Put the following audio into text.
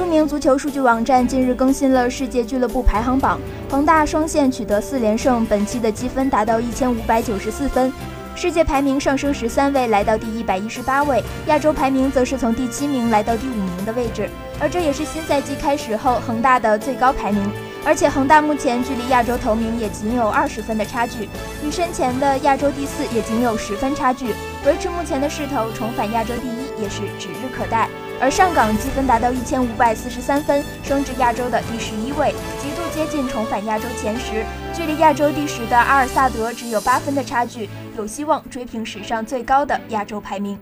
著名足球数据网站近日更新了世界俱乐部排行榜，恒大双线取得四连胜，本期的积分达到一千五百九十四分，世界排名上升十三位，来到第一百一十八位；亚洲排名则是从第七名来到第五名的位置，而这也是新赛季开始后恒大的最高排名。而且恒大目前距离亚洲头名也仅有二十分的差距，与身前的亚洲第四也仅有十分差距，维持目前的势头，重返亚洲第一也是指日可待。而上港积分达到一千五百四十三分，升至亚洲的第十一位，极度接近重返亚洲前十，距离亚洲第十的阿尔萨德只有八分的差距，有希望追平史上最高的亚洲排名。